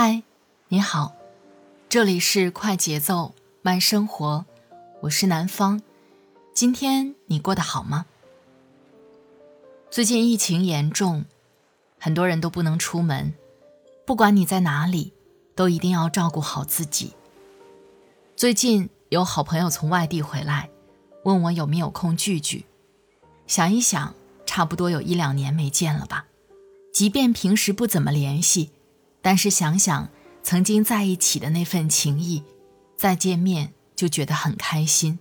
嗨，你好，这里是快节奏慢生活，我是南方。今天你过得好吗？最近疫情严重，很多人都不能出门，不管你在哪里，都一定要照顾好自己。最近有好朋友从外地回来，问我有没有空聚聚。想一想，差不多有一两年没见了吧？即便平时不怎么联系。但是想想曾经在一起的那份情谊，再见面就觉得很开心。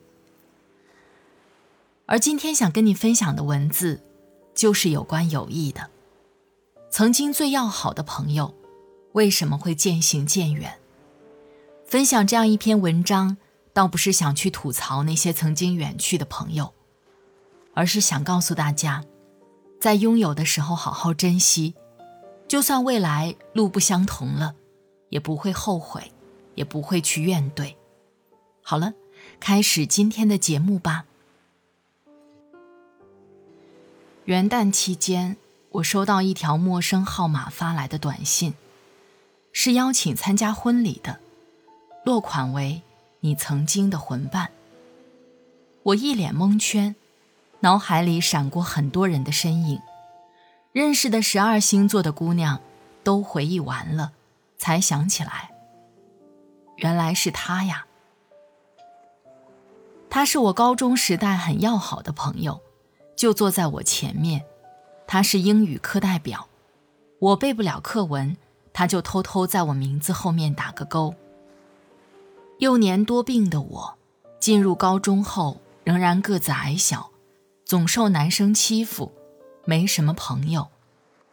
而今天想跟你分享的文字，就是有关友谊的。曾经最要好的朋友，为什么会渐行渐远？分享这样一篇文章，倒不是想去吐槽那些曾经远去的朋友，而是想告诉大家，在拥有的时候好好珍惜。就算未来路不相同了，也不会后悔，也不会去怨怼。好了，开始今天的节目吧。元旦期间，我收到一条陌生号码发来的短信，是邀请参加婚礼的，落款为“你曾经的魂伴”。我一脸蒙圈，脑海里闪过很多人的身影。认识的十二星座的姑娘，都回忆完了，才想起来，原来是他呀。他是我高中时代很要好的朋友，就坐在我前面。他是英语课代表，我背不了课文，他就偷偷在我名字后面打个勾。幼年多病的我，进入高中后仍然个子矮小，总受男生欺负。没什么朋友，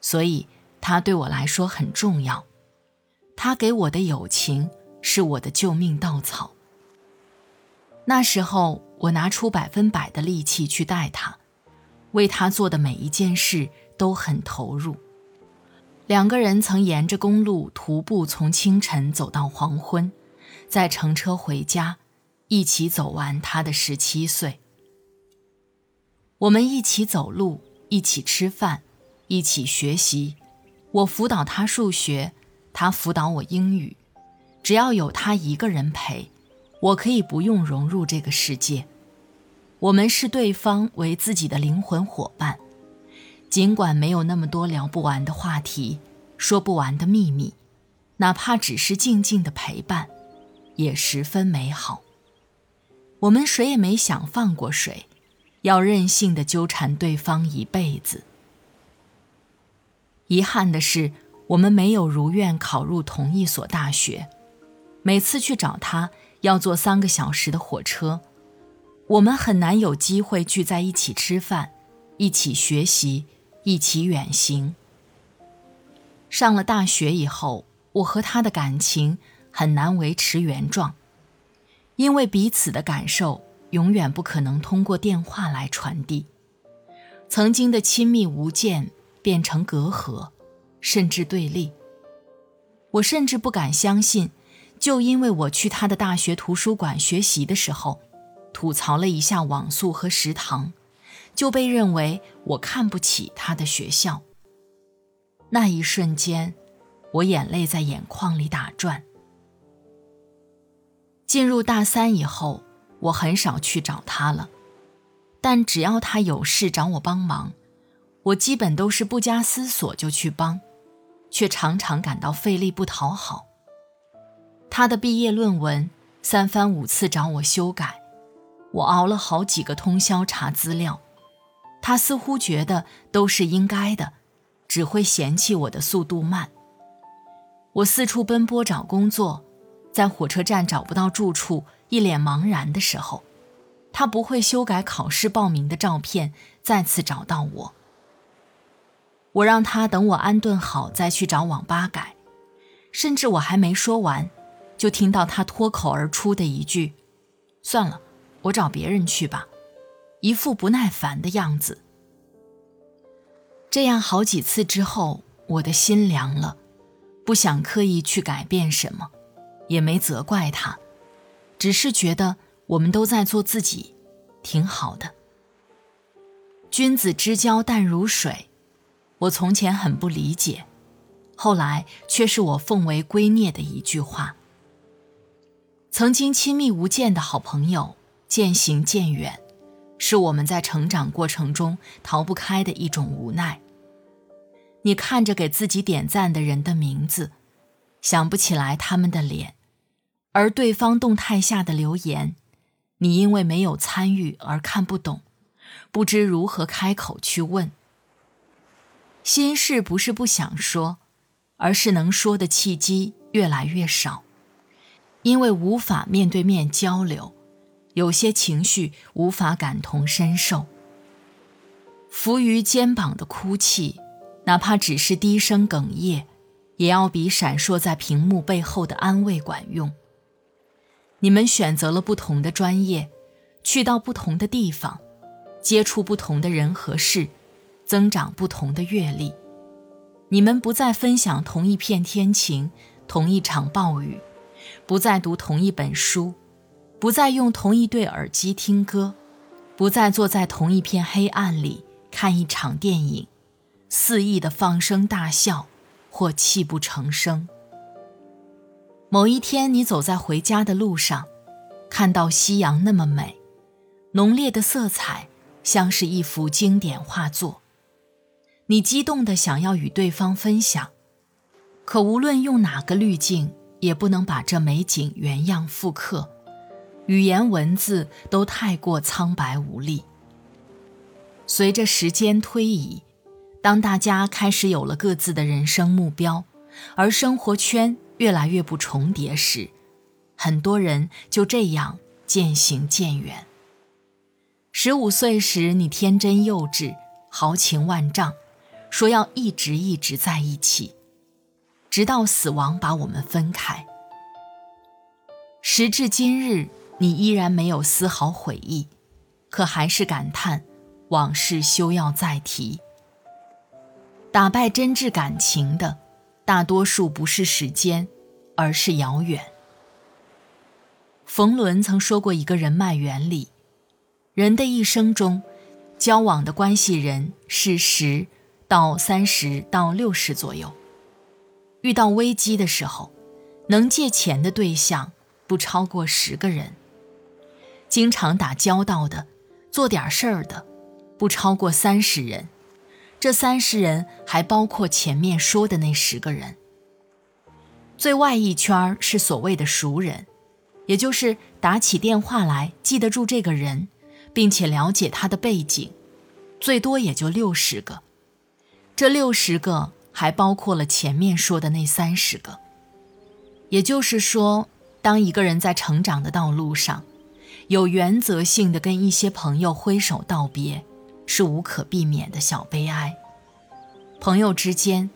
所以他对我来说很重要。他给我的友情是我的救命稻草。那时候，我拿出百分百的力气去带他，为他做的每一件事都很投入。两个人曾沿着公路徒步，从清晨走到黄昏，再乘车回家，一起走完他的十七岁。我们一起走路。一起吃饭，一起学习。我辅导他数学，他辅导我英语。只要有他一个人陪，我可以不用融入这个世界。我们视对方为自己的灵魂伙伴，尽管没有那么多聊不完的话题，说不完的秘密，哪怕只是静静的陪伴，也十分美好。我们谁也没想放过谁。要任性的纠缠对方一辈子。遗憾的是，我们没有如愿考入同一所大学。每次去找他，要坐三个小时的火车，我们很难有机会聚在一起吃饭，一起学习，一起远行。上了大学以后，我和他的感情很难维持原状，因为彼此的感受。永远不可能通过电话来传递，曾经的亲密无间变成隔阂，甚至对立。我甚至不敢相信，就因为我去他的大学图书馆学习的时候，吐槽了一下网速和食堂，就被认为我看不起他的学校。那一瞬间，我眼泪在眼眶里打转。进入大三以后。我很少去找他了，但只要他有事找我帮忙，我基本都是不加思索就去帮，却常常感到费力不讨好。他的毕业论文三番五次找我修改，我熬了好几个通宵查资料，他似乎觉得都是应该的，只会嫌弃我的速度慢。我四处奔波找工作，在火车站找不到住处。一脸茫然的时候，他不会修改考试报名的照片，再次找到我。我让他等我安顿好再去找网吧改，甚至我还没说完，就听到他脱口而出的一句：“算了，我找别人去吧。”一副不耐烦的样子。这样好几次之后，我的心凉了，不想刻意去改变什么，也没责怪他，只是觉得我们都在做自己，挺好的。君子之交淡如水。我从前很不理解，后来却是我奉为圭臬的一句话。曾经亲密无间的好朋友渐行渐远，是我们在成长过程中逃不开的一种无奈。你看着给自己点赞的人的名字，想不起来他们的脸，而对方动态下的留言，你因为没有参与而看不懂，不知如何开口去问。心事不是不想说，而是能说的契机越来越少，因为无法面对面交流，有些情绪无法感同身受。浮于肩膀的哭泣，哪怕只是低声哽咽，也要比闪烁在屏幕背后的安慰管用。你们选择了不同的专业，去到不同的地方，接触不同的人和事。增长不同的阅历，你们不再分享同一片天晴，同一场暴雨，不再读同一本书，不再用同一对耳机听歌，不再坐在同一片黑暗里看一场电影，肆意的放声大笑或泣不成声。某一天，你走在回家的路上，看到夕阳那么美，浓烈的色彩像是一幅经典画作。你激动的想要与对方分享，可无论用哪个滤镜，也不能把这美景原样复刻。语言文字都太过苍白无力。随着时间推移，当大家开始有了各自的人生目标，而生活圈越来越不重叠时，很多人就这样渐行渐远。十五岁时，你天真幼稚，豪情万丈。说要一直一直在一起，直到死亡把我们分开。时至今日，你依然没有丝毫悔意，可还是感叹往事休要再提。打败真挚感情的，大多数不是时间，而是遥远。冯仑曾说过一个人脉原理：人的一生中，交往的关系人是十。到三十到六十左右，遇到危机的时候，能借钱的对象不超过十个人。经常打交道的，做点事儿的，不超过三十人。这三十人还包括前面说的那十个人。最外一圈是所谓的熟人，也就是打起电话来记得住这个人，并且了解他的背景，最多也就六十个。这六十个还包括了前面说的那三十个，也就是说，当一个人在成长的道路上，有原则性的跟一些朋友挥手道别，是无可避免的小悲哀。朋友之间，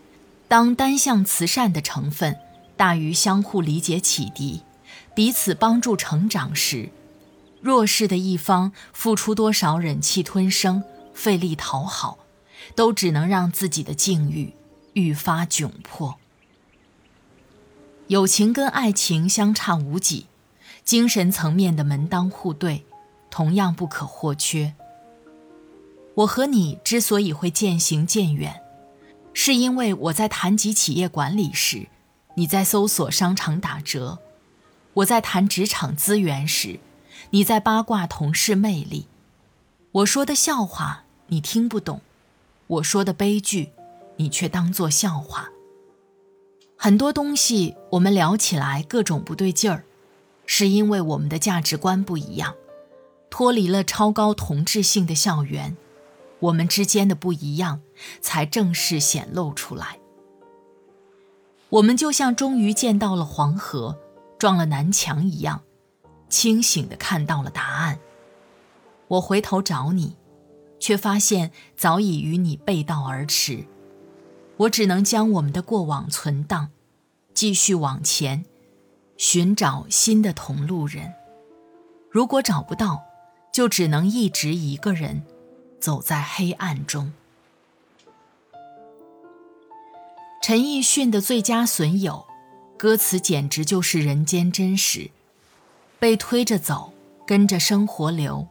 当单向慈善的成分大于相互理解启迪、彼此帮助成长时，弱势的一方付出多少忍气吞声、费力讨好。都只能让自己的境遇愈发窘迫。友情跟爱情相差无几，精神层面的门当户对同样不可或缺。我和你之所以会渐行渐远，是因为我在谈及企业管理时，你在搜索商场打折；我在谈职场资源时，你在八卦同事魅力。我说的笑话你听不懂。我说的悲剧，你却当作笑话。很多东西我们聊起来各种不对劲儿，是因为我们的价值观不一样，脱离了超高同质性的校园，我们之间的不一样才正式显露出来。我们就像终于见到了黄河，撞了南墙一样，清醒的看到了答案。我回头找你，却发现早已与你背道而驰。我只能将我们的过往存档，继续往前，寻找新的同路人。如果找不到，就只能一直一个人走在黑暗中。陈奕迅的《最佳损友》，歌词简直就是人间真实。被推着走，跟着生活流，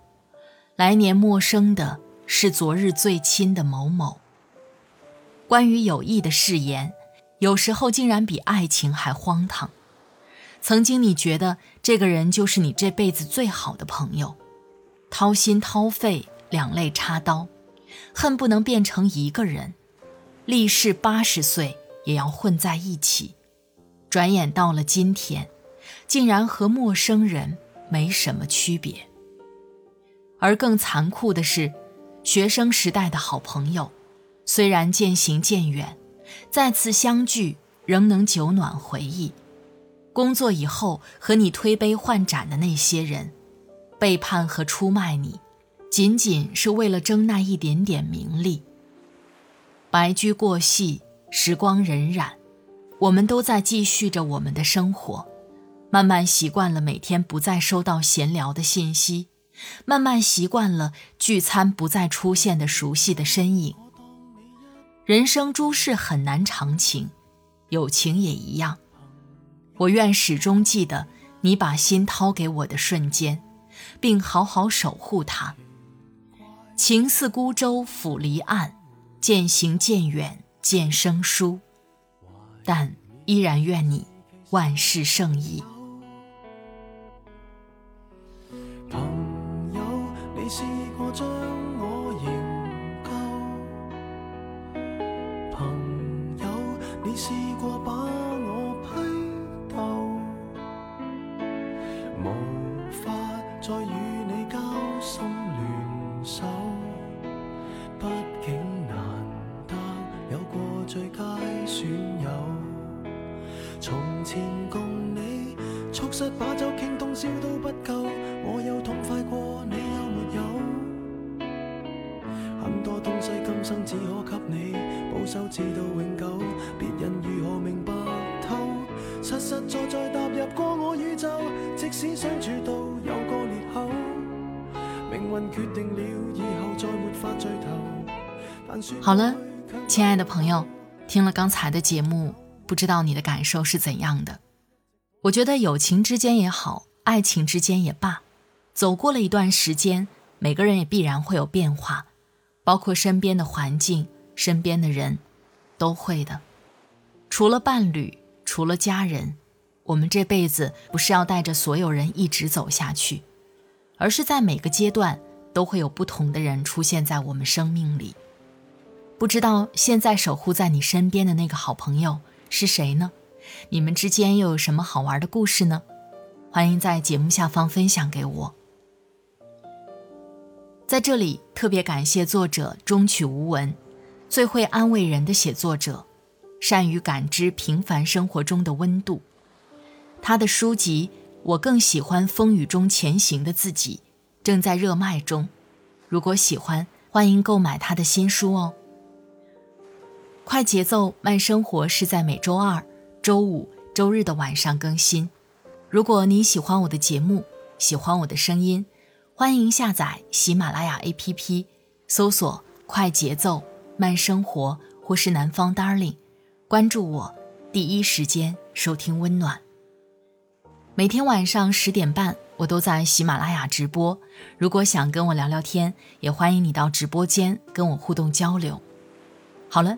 来年陌生的是昨日最亲的某某。关于友谊的誓言，有时候竟然比爱情还荒唐。曾经你觉得这个人就是你这辈子最好的朋友，掏心掏肺，两肋插刀，恨不能变成一个人，立誓八十岁也要混在一起。转眼到了今天。竟然和陌生人没什么区别。而更残酷的是，学生时代的好朋友，虽然渐行渐远，再次相聚仍能久暖回忆。工作以后和你推杯换盏的那些人，背叛和出卖你，仅仅是为了争那一点点名利。白驹过隙，时光荏苒，我们都在继续着我们的生活。慢慢习惯了每天不再收到闲聊的信息，慢慢习惯了聚餐不再出现的熟悉的身影。人生诸事很难长情，友情也一样。我愿始终记得你把心掏给我的瞬间，并好好守护它。情似孤舟抚离岸，渐行渐远渐生疏，但依然愿你万事胜意。朋友，你是最佳损友，从前共你促膝把酒倾通宵都不够，我有痛快过你有没有？很多东西今。生只可给你保守至到永久，别人如何明白透？实实在在踏入过我宇宙，即使相处到有个裂口，命运决定了以后再没法聚头。好了，亲爱的朋友，听了刚才的节目，不知道你的感受是怎样的？我觉得友情之间也好，爱情之间也罢，走过了一段时间，每个人也必然会有变化。包括身边的环境、身边的人，都会的。除了伴侣，除了家人，我们这辈子不是要带着所有人一直走下去，而是在每个阶段都会有不同的人出现在我们生命里。不知道现在守护在你身边的那个好朋友是谁呢？你们之间又有什么好玩的故事呢？欢迎在节目下方分享给我。在这里特别感谢作者中曲无闻，最会安慰人的写作者，善于感知平凡生活中的温度。他的书籍《我更喜欢风雨中前行的自己》正在热卖中，如果喜欢，欢迎购买他的新书哦。快节奏慢生活是在每周二、周五、周日的晚上更新。如果你喜欢我的节目，喜欢我的声音。欢迎下载喜马拉雅 APP，搜索“快节奏慢生活”或是“南方 Darling”，关注我，第一时间收听温暖。每天晚上十点半，我都在喜马拉雅直播。如果想跟我聊聊天，也欢迎你到直播间跟我互动交流。好了，